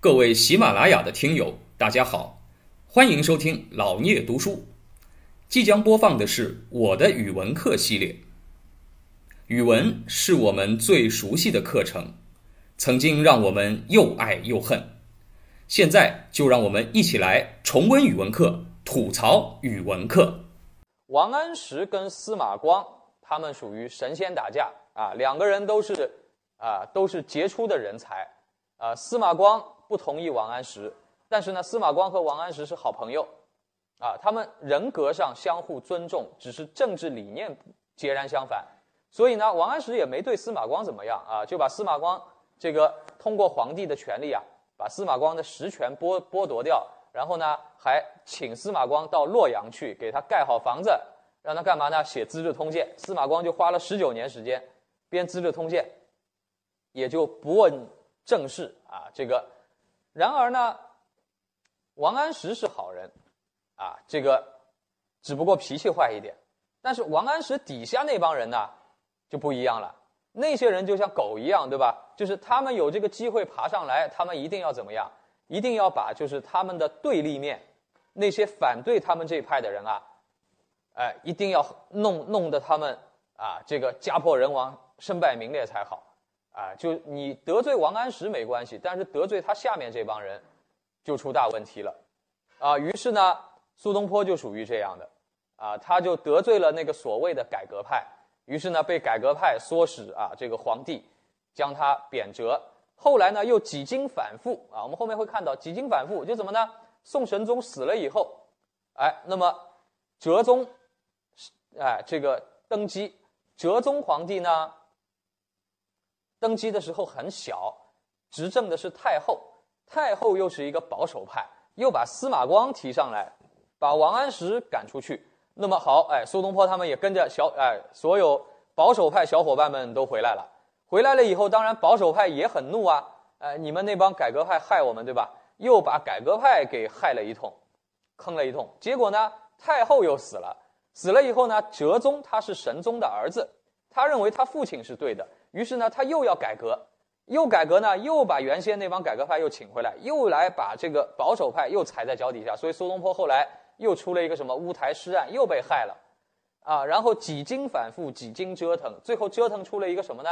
各位喜马拉雅的听友，大家好，欢迎收听老聂读书。即将播放的是我的语文课系列。语文是我们最熟悉的课程，曾经让我们又爱又恨。现在就让我们一起来重温语文课，吐槽语文课。王安石跟司马光，他们属于神仙打架啊，两个人都是啊，都是杰出的人才啊。司马光。不同意王安石，但是呢，司马光和王安石是好朋友，啊，他们人格上相互尊重，只是政治理念截然相反，所以呢，王安石也没对司马光怎么样啊，就把司马光这个通过皇帝的权力啊，把司马光的实权剥剥夺掉，然后呢，还请司马光到洛阳去给他盖好房子，让他干嘛呢？写《资治通鉴》，司马光就花了十九年时间编《资治通鉴》，也就不问正是啊，这个。然而呢，王安石是好人，啊，这个只不过脾气坏一点。但是王安石底下那帮人呢，就不一样了。那些人就像狗一样，对吧？就是他们有这个机会爬上来，他们一定要怎么样？一定要把就是他们的对立面，那些反对他们这一派的人啊，哎，一定要弄弄得他们啊，这个家破人亡、身败名裂才好。啊，就你得罪王安石没关系，但是得罪他下面这帮人，就出大问题了，啊，于是呢，苏东坡就属于这样的，啊，他就得罪了那个所谓的改革派，于是呢，被改革派唆使啊，这个皇帝将他贬谪，后来呢，又几经反复。啊，我们后面会看到几经反复，就怎么呢？宋神宗死了以后，哎，那么哲宗，哎，这个登基，哲宗皇帝呢？登基的时候很小，执政的是太后，太后又是一个保守派，又把司马光提上来，把王安石赶出去。那么好，哎，苏东坡他们也跟着小哎，所有保守派小伙伴们都回来了。回来了以后，当然保守派也很怒啊，哎，你们那帮改革派害我们，对吧？又把改革派给害了一通，坑了一通。结果呢，太后又死了，死了以后呢，哲宗他是神宗的儿子，他认为他父亲是对的。于是呢，他又要改革，又改革呢，又把原先那帮改革派又请回来，又来把这个保守派又踩在脚底下。所以苏东坡后来又出了一个什么乌台诗案，又被害了，啊，然后几经反复，几经折腾，最后折腾出了一个什么呢？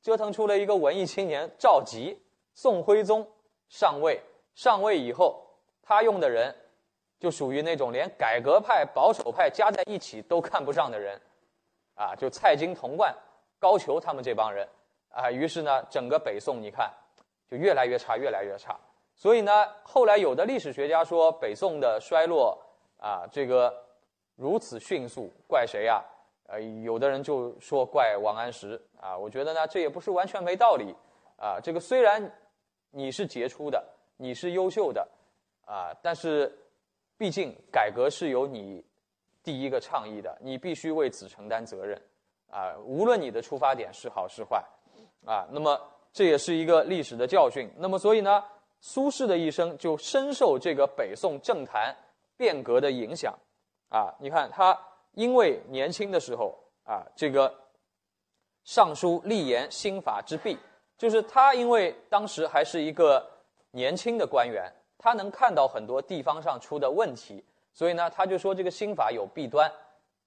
折腾出了一个文艺青年赵佶，宋徽宗上位，上位以后，他用的人就属于那种连改革派、保守派加在一起都看不上的人，啊，就蔡京、童贯。高俅他们这帮人，啊，于是呢，整个北宋你看，就越来越差，越来越差。所以呢，后来有的历史学家说北宋的衰落啊，这个如此迅速，怪谁呀？呃，有的人就说怪王安石啊。我觉得呢，这也不是完全没道理啊。这个虽然你是杰出的，你是优秀的啊，但是毕竟改革是由你第一个倡议的，你必须为此承担责任。啊，无论你的出发点是好是坏，啊，那么这也是一个历史的教训。那么，所以呢，苏轼的一生就深受这个北宋政坛变革的影响。啊，你看他因为年轻的时候啊，这个上书立言新法之弊，就是他因为当时还是一个年轻的官员，他能看到很多地方上出的问题，所以呢，他就说这个新法有弊端。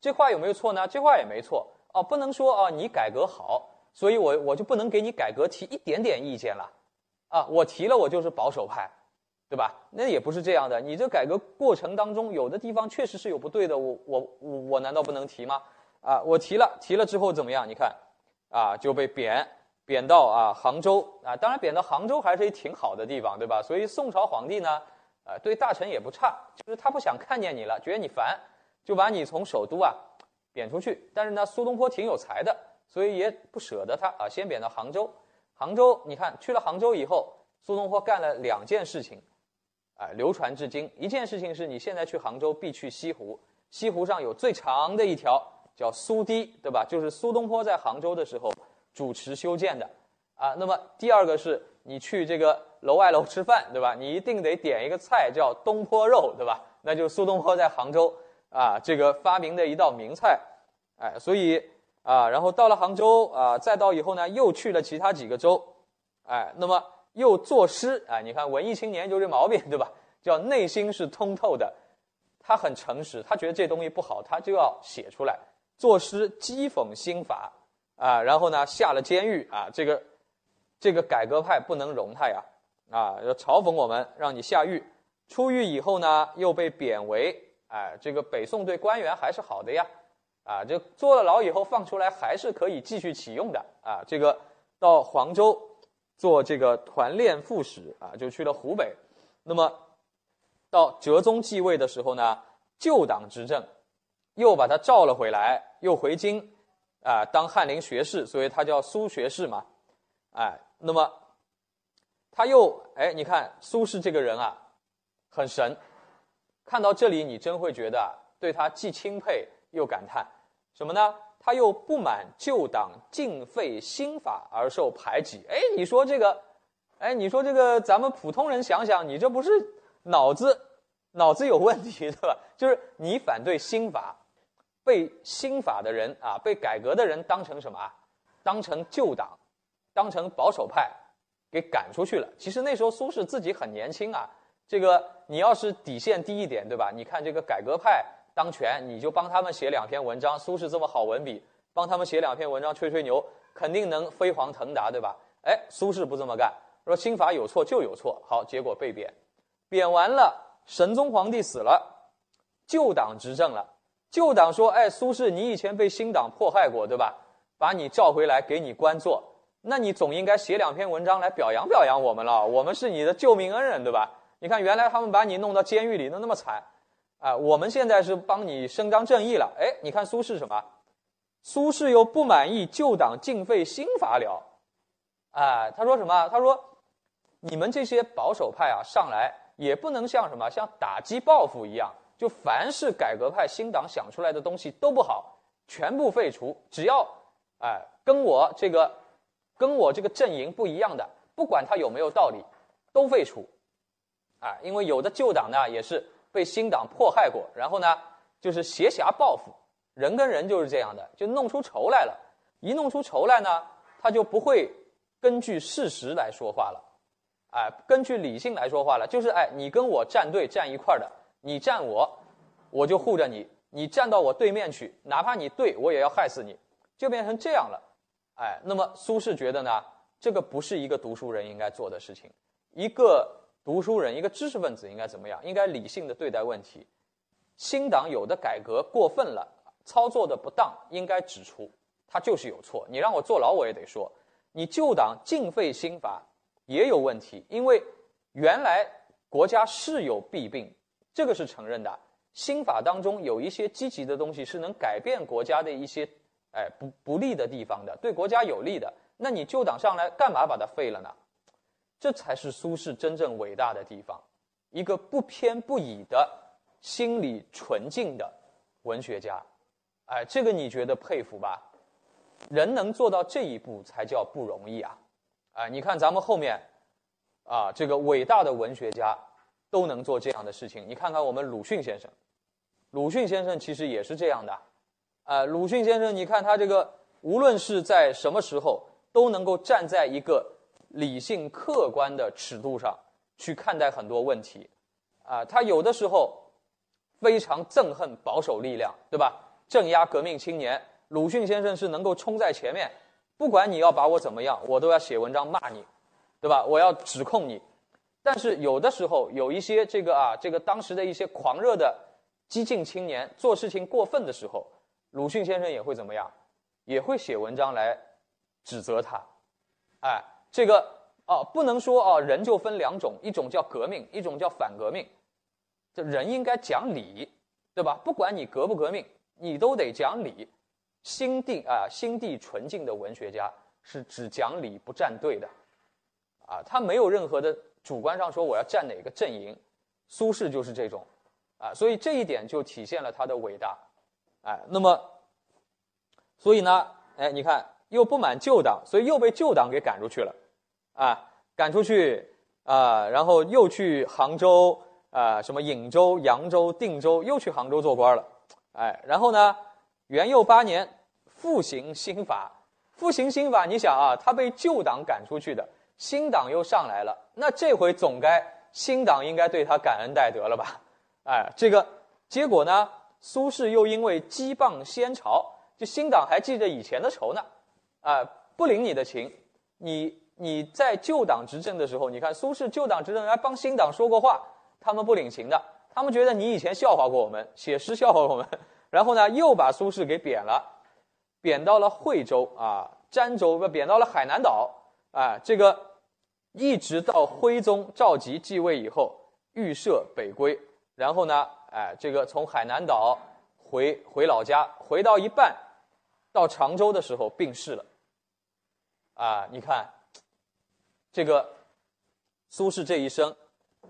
这话有没有错呢？这话也没错。哦，不能说啊，你改革好，所以我我就不能给你改革提一点点意见了，啊，我提了我就是保守派，对吧？那也不是这样的，你这改革过程当中有的地方确实是有不对的，我我我我难道不能提吗？啊，我提了，提了之后怎么样？你看，啊，就被贬贬到啊杭州啊，当然贬到杭州还是一挺好的地方，对吧？所以宋朝皇帝呢，呃，对大臣也不差，就是他不想看见你了，觉得你烦，就把你从首都啊。贬出去，但是呢，苏东坡挺有才的，所以也不舍得他啊，先贬到杭州。杭州，你看去了杭州以后，苏东坡干了两件事情，啊，流传至今。一件事情是你现在去杭州必去西湖，西湖上有最长的一条叫苏堤，对吧？就是苏东坡在杭州的时候主持修建的啊。那么第二个是你去这个楼外楼吃饭，对吧？你一定得点一个菜叫东坡肉，对吧？那就是苏东坡在杭州。啊，这个发明的一道名菜，哎，所以啊，然后到了杭州啊，再到以后呢，又去了其他几个州，哎，那么又作诗啊，你看文艺青年就这毛病，对吧？叫内心是通透的，他很诚实，他觉得这东西不好，他就要写出来。作诗讥讽新法啊，然后呢下了监狱啊，这个这个改革派不能容他呀啊，要嘲讽我们，让你下狱。出狱以后呢，又被贬为哎，这个北宋对官员还是好的呀啊，就坐了牢以后放出来还是可以继续启用的啊。这个到黄州做这个团练副使啊，就去了湖北。那么到哲宗继位的时候呢，旧党执政。又把他召了回来，又回京，啊，当翰林学士，所以他叫苏学士嘛，哎，那么他又哎，你看苏轼这个人啊，很神，看到这里你真会觉得对他既钦佩又感叹，什么呢？他又不满旧党尽废新法而受排挤，哎，你说这个，哎，你说这个，咱们普通人想想，你这不是脑子脑子有问题对吧？就是你反对新法。被新法的人啊，被改革的人当成什么啊？当成旧党，当成保守派，给赶出去了。其实那时候苏轼自己很年轻啊。这个你要是底线低一点，对吧？你看这个改革派当权，你就帮他们写两篇文章。苏轼这么好文笔，帮他们写两篇文章吹吹牛，肯定能飞黄腾达，对吧？哎，苏轼不这么干，说新法有错就有错。好，结果被贬，贬完了，神宗皇帝死了，旧党执政了。旧党说：“哎，苏轼，你以前被新党迫害过，对吧？把你召回来，给你官做，那你总应该写两篇文章来表扬表扬我们了。我们是你的救命恩人，对吧？你看，原来他们把你弄到监狱里，弄那么惨，啊，我们现在是帮你伸张正义了。哎，你看苏轼什么？苏轼又不满意旧党尽废新法了，啊，他说什么？他说，你们这些保守派啊，上来也不能像什么，像打击报复一样。”就凡是改革派新党想出来的东西都不好，全部废除。只要，哎，跟我这个，跟我这个阵营不一样的，不管他有没有道理，都废除。啊，因为有的旧党呢也是被新党迫害过，然后呢就是挟狭报复，人跟人就是这样的，就弄出仇来了。一弄出仇来呢，他就不会根据事实来说话了，哎，根据理性来说话了，就是哎，你跟我站队站一块儿的。你站我，我就护着你；你站到我对面去，哪怕你对我也要害死你，就变成这样了。哎，那么苏轼觉得呢，这个不是一个读书人应该做的事情。一个读书人，一个知识分子应该怎么样？应该理性的对待问题。新党有的改革过分了，操作的不当，应该指出，他就是有错。你让我坐牢，我也得说，你旧党尽废新法也有问题，因为原来国家是有弊病。这个是承认的，新法当中有一些积极的东西是能改变国家的一些，哎不不利的地方的，对国家有利的。那你旧党上来干嘛把它废了呢？这才是苏轼真正伟大的地方，一个不偏不倚的心理纯净的文学家，哎，这个你觉得佩服吧？人能做到这一步才叫不容易啊！哎，你看咱们后面，啊，这个伟大的文学家。都能做这样的事情，你看看我们鲁迅先生，鲁迅先生其实也是这样的，呃，鲁迅先生，你看他这个无论是在什么时候，都能够站在一个理性客观的尺度上去看待很多问题，啊，他有的时候非常憎恨保守力量，对吧？镇压革命青年，鲁迅先生是能够冲在前面，不管你要把我怎么样，我都要写文章骂你，对吧？我要指控你。但是有的时候有一些这个啊，这个当时的一些狂热的激进青年做事情过分的时候，鲁迅先生也会怎么样？也会写文章来指责他。哎，这个哦，不能说哦，人就分两种，一种叫革命，一种叫反革命。这人应该讲理，对吧？不管你革不革命，你都得讲理。心地啊，心地纯净的文学家是只讲理不站队的，啊，他没有任何的。主观上说我要站哪个阵营，苏轼就是这种，啊，所以这一点就体现了他的伟大，哎，那么，所以呢，哎，你看又不满旧党，所以又被旧党给赶出去了，啊，赶出去啊，然后又去杭州啊，什么颍州、扬州、定州，又去杭州做官了，哎，然后呢，元佑八年复行新法，复行新法，你想啊，他被旧党赶出去的。新党又上来了，那这回总该新党应该对他感恩戴德了吧？哎，这个结果呢，苏轼又因为羁绊先朝，就新党还记着以前的仇呢，啊，不领你的情。你你在旧党执政的时候，你看苏轼旧党执政还帮新党说过话，他们不领情的，他们觉得你以前笑话过我们，写诗笑话我们，然后呢又把苏轼给贬了，贬到了惠州啊，儋州不贬到了海南岛啊，这个一直到徽宗赵佶继位以后，预设北归。然后呢，哎，这个从海南岛回回老家，回到一半，到常州的时候病逝了。啊，你看，这个苏轼这一生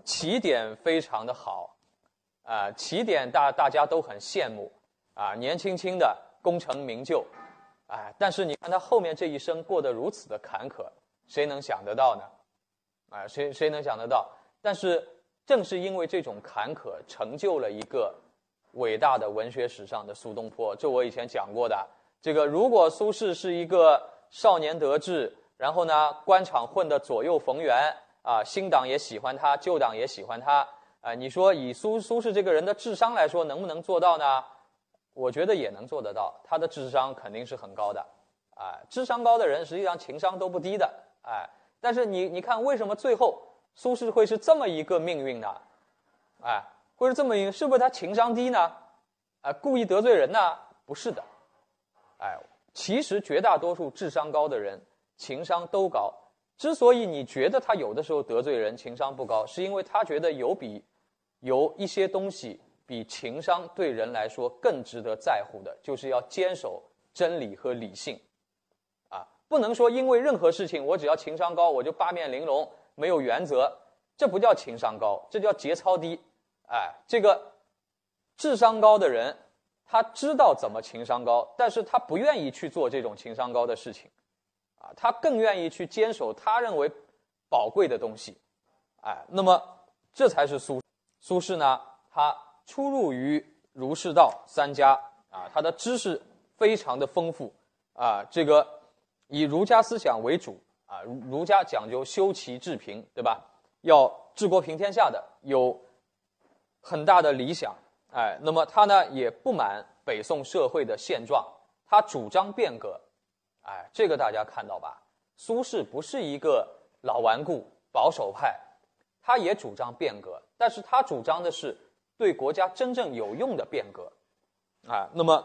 起点非常的好，啊，起点大大家都很羡慕，啊，年轻轻的功成名就，哎，但是你看他后面这一生过得如此的坎坷，谁能想得到呢？啊，谁谁能想得到？但是。正是因为这种坎坷，成就了一个伟大的文学史上的苏东坡。这我以前讲过的。这个如果苏轼是一个少年得志，然后呢，官场混得左右逢源啊，新党也喜欢他，旧党也喜欢他啊，你说以苏苏轼这个人的智商来说，能不能做到呢？我觉得也能做得到。他的智商肯定是很高的，啊，智商高的人实际上情商都不低的，哎。但是你你看，为什么最后？苏轼会是这么一个命运呢？哎，会是这么一个，是不是他情商低呢？啊，故意得罪人呢？不是的，哎，其实绝大多数智商高的人情商都高。之所以你觉得他有的时候得罪人情商不高，是因为他觉得有比有一些东西比情商对人来说更值得在乎的，就是要坚守真理和理性。啊，不能说因为任何事情我只要情商高我就八面玲珑。没有原则，这不叫情商高，这叫节操低。哎，这个智商高的人，他知道怎么情商高，但是他不愿意去做这种情商高的事情，他更愿意去坚守他认为宝贵的东西。哎，那么这才是苏苏轼呢？他出入于儒释道三家，啊，他的知识非常的丰富，啊，这个以儒家思想为主。啊，儒家讲究修齐治平，对吧？要治国平天下的，有很大的理想。哎，那么他呢也不满北宋社会的现状，他主张变革。哎，这个大家看到吧？苏轼不是一个老顽固保守派，他也主张变革，但是他主张的是对国家真正有用的变革。啊，那么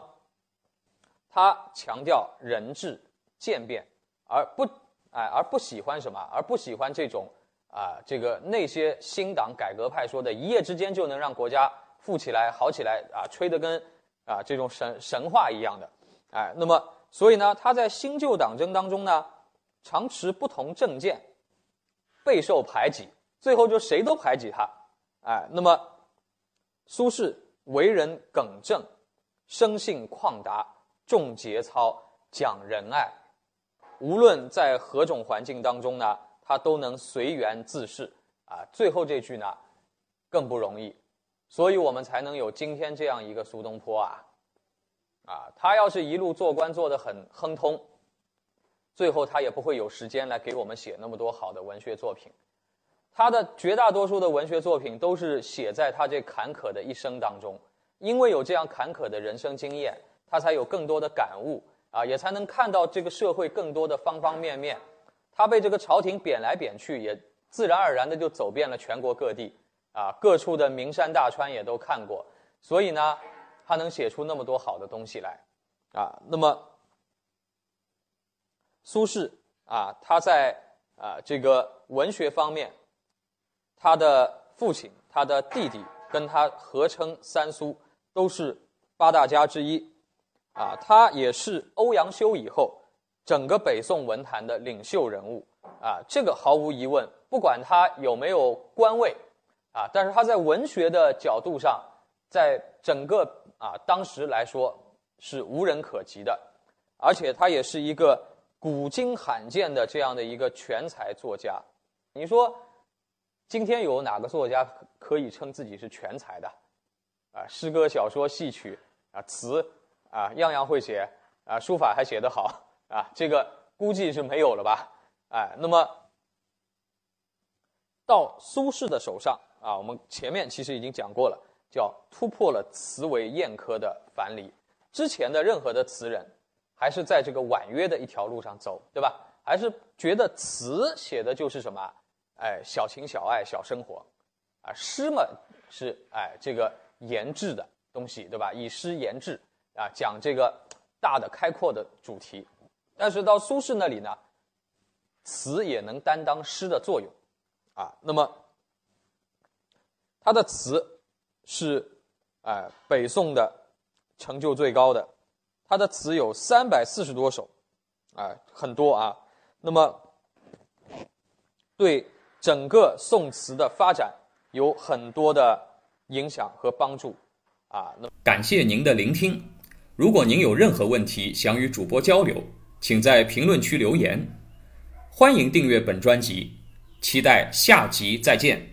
他强调人治渐变，而不。哎，而不喜欢什么？而不喜欢这种啊，这个那些新党改革派说的一夜之间就能让国家富起来、好起来啊，吹得跟啊这种神神话一样的。哎，那么所以呢，他在新旧党争当中呢，常持不同政见，备受排挤，最后就谁都排挤他。哎，那么苏轼为人耿正，生性旷达，重节操，讲仁爱。无论在何种环境当中呢，他都能随缘自适啊。最后这句呢，更不容易，所以我们才能有今天这样一个苏东坡啊。啊，他要是一路做官做得很亨通，最后他也不会有时间来给我们写那么多好的文学作品。他的绝大多数的文学作品都是写在他这坎坷的一生当中，因为有这样坎坷的人生经验，他才有更多的感悟。啊，也才能看到这个社会更多的方方面面。他被这个朝廷贬来贬去，也自然而然的就走遍了全国各地，啊，各处的名山大川也都看过。所以呢，他能写出那么多好的东西来，啊，那么苏轼啊，他在啊这个文学方面，他的父亲、他的弟弟跟他合称三苏，都是八大家之一。啊，他也是欧阳修以后整个北宋文坛的领袖人物啊，这个毫无疑问。不管他有没有官位啊，但是他在文学的角度上，在整个啊当时来说是无人可及的，而且他也是一个古今罕见的这样的一个全才作家。你说今天有哪个作家可以称自己是全才的？啊，诗歌、小说、戏曲啊，词。啊，样样会写，啊，书法还写得好，啊，这个估计是没有了吧？哎，那么到苏轼的手上啊，我们前面其实已经讲过了，叫突破了词为砚科的樊篱。之前的任何的词人，还是在这个婉约的一条路上走，对吧？还是觉得词写的就是什么？哎，小情小爱、小生活，啊，诗嘛是哎这个言志的东西，对吧？以诗言志啊，讲这个大的开阔的主题。但是到苏轼那里呢，词也能担当诗的作用，啊，那么他的词是哎北宋的成就最高的，他的词有三百四十多首，啊，很多啊。那么对整个宋词的发展有很多的影响和帮助，啊，那感谢您的聆听。如果您有任何问题想与主播交流，请在评论区留言。欢迎订阅本专辑，期待下集再见。